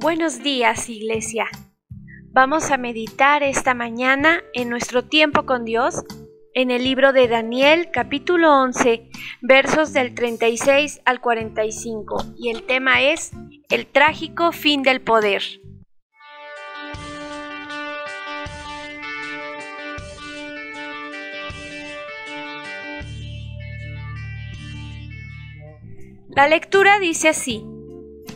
Buenos días, Iglesia. Vamos a meditar esta mañana en nuestro tiempo con Dios en el libro de Daniel capítulo 11 versos del 36 al 45 y el tema es el trágico fin del poder. La lectura dice así,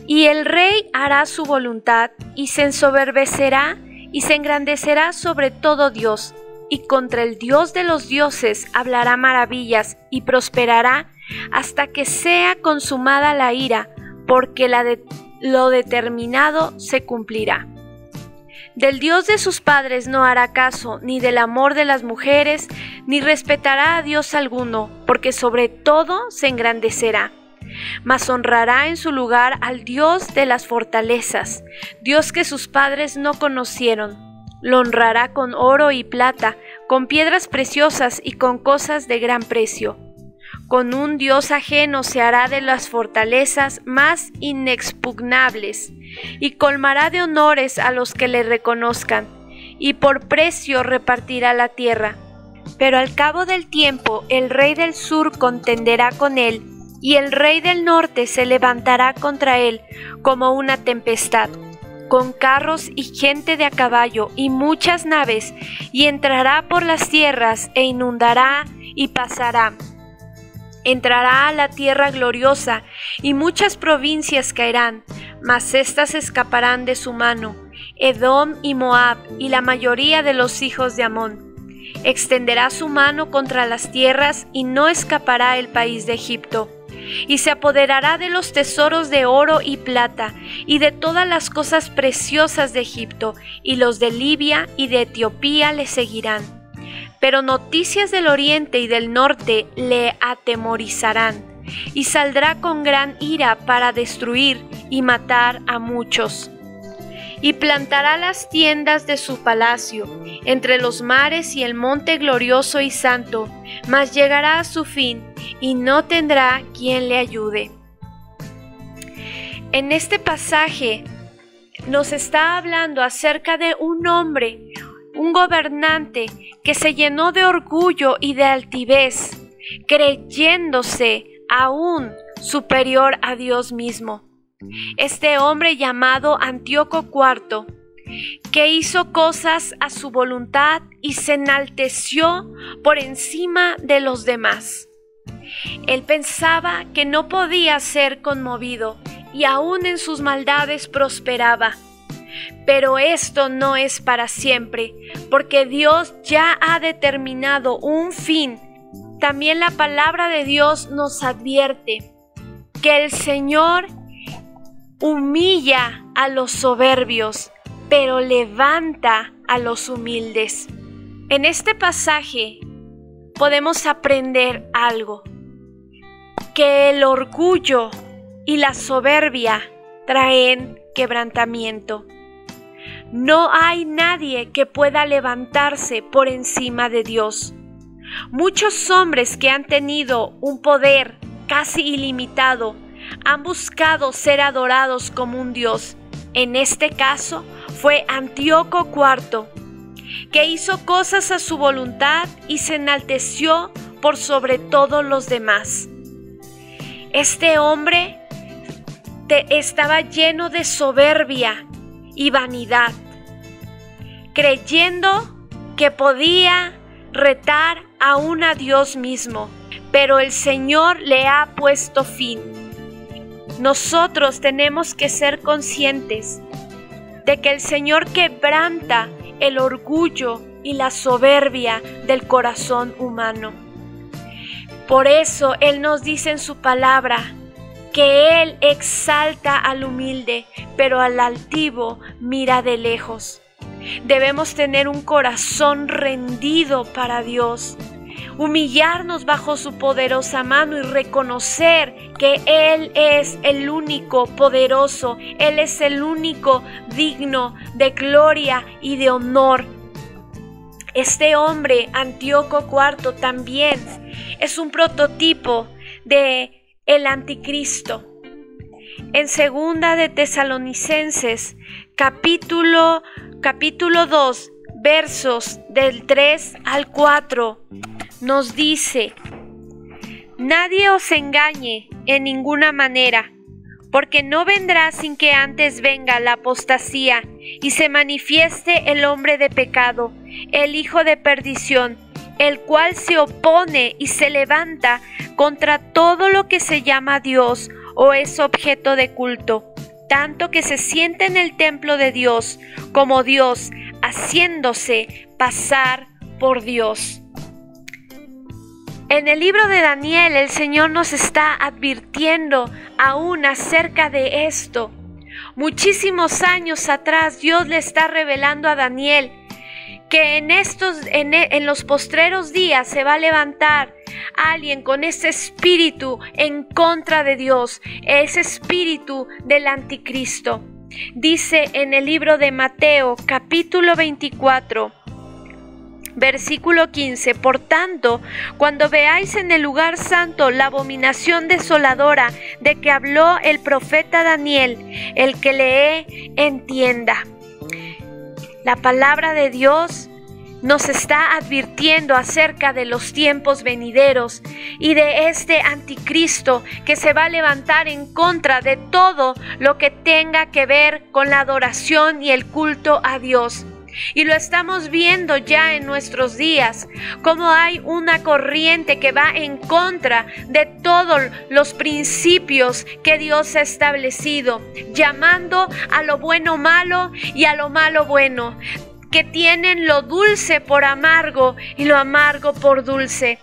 y el rey hará su voluntad y se ensoberbecerá y se engrandecerá sobre todo Dios, y contra el Dios de los dioses hablará maravillas y prosperará hasta que sea consumada la ira, porque lo determinado se cumplirá. Del Dios de sus padres no hará caso, ni del amor de las mujeres, ni respetará a Dios alguno, porque sobre todo se engrandecerá mas honrará en su lugar al Dios de las fortalezas, Dios que sus padres no conocieron. Lo honrará con oro y plata, con piedras preciosas y con cosas de gran precio. Con un Dios ajeno se hará de las fortalezas más inexpugnables, y colmará de honores a los que le reconozcan, y por precio repartirá la tierra. Pero al cabo del tiempo el rey del sur contenderá con él, y el rey del norte se levantará contra él como una tempestad, con carros y gente de a caballo y muchas naves, y entrará por las tierras e inundará y pasará. Entrará a la tierra gloriosa, y muchas provincias caerán, mas éstas escaparán de su mano, Edom y Moab, y la mayoría de los hijos de Amón. Extenderá su mano contra las tierras, y no escapará el país de Egipto y se apoderará de los tesoros de oro y plata, y de todas las cosas preciosas de Egipto, y los de Libia y de Etiopía le seguirán. Pero noticias del oriente y del norte le atemorizarán, y saldrá con gran ira para destruir y matar a muchos y plantará las tiendas de su palacio entre los mares y el monte glorioso y santo, mas llegará a su fin y no tendrá quien le ayude. En este pasaje nos está hablando acerca de un hombre, un gobernante que se llenó de orgullo y de altivez, creyéndose aún superior a Dios mismo este hombre llamado Antíoco IV, que hizo cosas a su voluntad y se enalteció por encima de los demás. Él pensaba que no podía ser conmovido y aún en sus maldades prosperaba. Pero esto no es para siempre, porque Dios ya ha determinado un fin. También la palabra de Dios nos advierte que el Señor humilla a los soberbios, pero levanta a los humildes. En este pasaje podemos aprender algo, que el orgullo y la soberbia traen quebrantamiento. No hay nadie que pueda levantarse por encima de Dios. Muchos hombres que han tenido un poder casi ilimitado han buscado ser adorados como un dios. En este caso fue Antíoco IV, que hizo cosas a su voluntad y se enalteció por sobre todos los demás. Este hombre estaba lleno de soberbia y vanidad, creyendo que podía retar aún a Dios mismo, pero el Señor le ha puesto fin. Nosotros tenemos que ser conscientes de que el Señor quebranta el orgullo y la soberbia del corazón humano. Por eso Él nos dice en su palabra que Él exalta al humilde, pero al altivo mira de lejos. Debemos tener un corazón rendido para Dios humillarnos bajo su poderosa mano y reconocer que Él es el único poderoso, Él es el único digno de gloria y de honor. Este hombre, Antíoco IV, también es un prototipo de el anticristo. en segunda de Tesalonicenses, capítulo capítulo 2, versos del 3 al 4, nos dice: Nadie os engañe en ninguna manera, porque no vendrá sin que antes venga la apostasía y se manifieste el hombre de pecado, el hijo de perdición, el cual se opone y se levanta contra todo lo que se llama Dios o es objeto de culto, tanto que se siente en el templo de Dios como Dios, haciéndose pasar por Dios. En el libro de Daniel el Señor nos está advirtiendo aún acerca de esto. Muchísimos años atrás Dios le está revelando a Daniel que en estos en, en, los postreros días se va a levantar alguien con ese espíritu en contra de Dios, ese espíritu del anticristo. Dice en el libro de Mateo capítulo 24 Versículo 15. Por tanto, cuando veáis en el lugar santo la abominación desoladora de que habló el profeta Daniel, el que lee, entienda. La palabra de Dios nos está advirtiendo acerca de los tiempos venideros y de este anticristo que se va a levantar en contra de todo lo que tenga que ver con la adoración y el culto a Dios. Y lo estamos viendo ya en nuestros días, como hay una corriente que va en contra de todos los principios que Dios ha establecido, llamando a lo bueno malo y a lo malo bueno, que tienen lo dulce por amargo y lo amargo por dulce.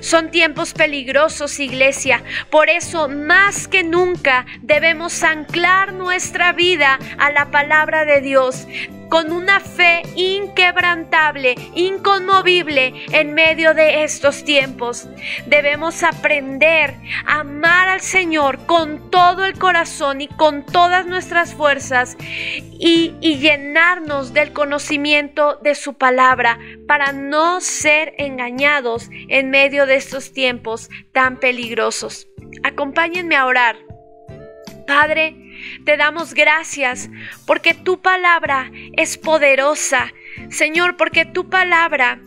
Son tiempos peligrosos, iglesia. Por eso, más que nunca, debemos anclar nuestra vida a la palabra de Dios con una fe inquebrantable, inconmovible en medio de estos tiempos. Debemos aprender a amar al Señor con todo el corazón y con todas nuestras fuerzas y, y llenarnos del conocimiento de su palabra para no ser engañados en medio de estos tiempos tan peligrosos. Acompáñenme a orar. Padre, te damos gracias porque tu palabra es poderosa. Señor, porque tu palabra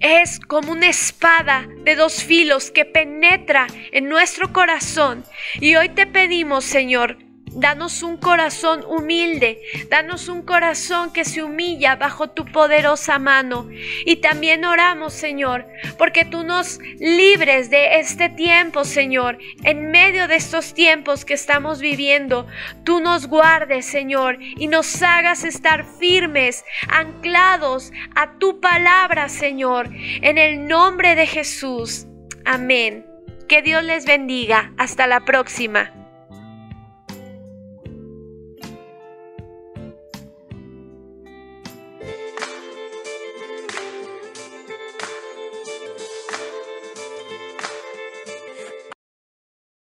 es como una espada de dos filos que penetra en nuestro corazón. Y hoy te pedimos, Señor, Danos un corazón humilde, danos un corazón que se humilla bajo tu poderosa mano. Y también oramos, Señor, porque tú nos libres de este tiempo, Señor, en medio de estos tiempos que estamos viviendo. Tú nos guardes, Señor, y nos hagas estar firmes, anclados a tu palabra, Señor, en el nombre de Jesús. Amén. Que Dios les bendiga. Hasta la próxima.